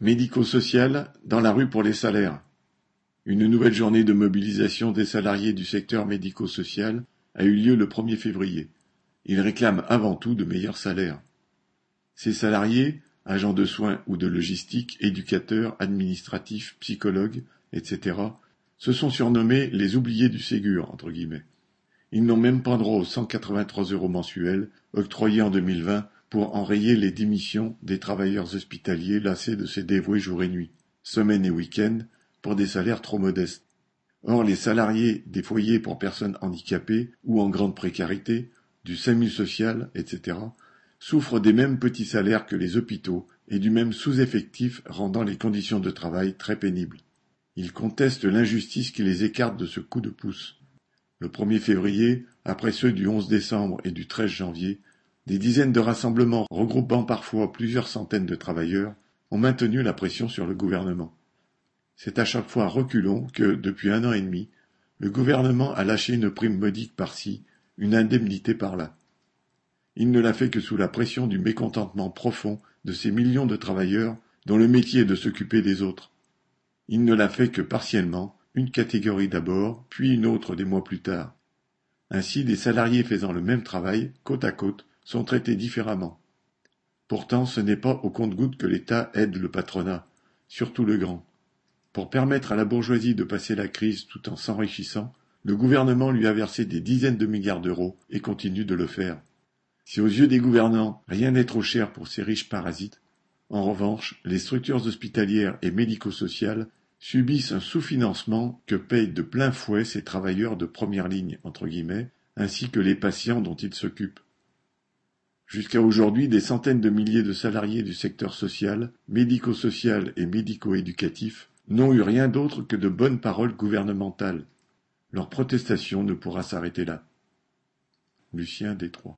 Médico-social, dans la rue pour les salaires. Une nouvelle journée de mobilisation des salariés du secteur médico-social a eu lieu le 1er février. Ils réclament avant tout de meilleurs salaires. Ces salariés, agents de soins ou de logistique, éducateurs, administratifs, psychologues, etc., se sont surnommés les oubliés du Ségur, entre guillemets. Ils n'ont même pas droit aux 183 euros mensuels octroyés en 2020 pour enrayer les démissions des travailleurs hospitaliers lassés de se dévouer jour et nuit, semaine et week-end, pour des salaires trop modestes. Or, les salariés des foyers pour personnes handicapées ou en grande précarité, du SAMU social, etc., souffrent des mêmes petits salaires que les hôpitaux et du même sous-effectif rendant les conditions de travail très pénibles. Ils contestent l'injustice qui les écarte de ce coup de pouce. Le 1er février, après ceux du 11 décembre et du 13 janvier, des dizaines de rassemblements regroupant parfois plusieurs centaines de travailleurs ont maintenu la pression sur le gouvernement. C'est à chaque fois reculons que, depuis un an et demi, le gouvernement a lâché une prime modique par-ci, une indemnité par-là. Il ne l'a fait que sous la pression du mécontentement profond de ces millions de travailleurs dont le métier est de s'occuper des autres. Il ne l'a fait que partiellement, une catégorie d'abord, puis une autre des mois plus tard. Ainsi, des salariés faisant le même travail, côte à côte, sont traités différemment. Pourtant, ce n'est pas au compte-gouttes que l'État aide le patronat, surtout le grand. Pour permettre à la bourgeoisie de passer la crise tout en s'enrichissant, le gouvernement lui a versé des dizaines de milliards d'euros et continue de le faire. Si aux yeux des gouvernants, rien n'est trop cher pour ces riches parasites, en revanche, les structures hospitalières et médico-sociales subissent un sous-financement que payent de plein fouet ces travailleurs de première ligne, entre guillemets, ainsi que les patients dont ils s'occupent. Jusqu'à aujourd'hui, des centaines de milliers de salariés du secteur social, médico-social et médico-éducatif n'ont eu rien d'autre que de bonnes paroles gouvernementales. Leur protestation ne pourra s'arrêter là. Lucien Détroit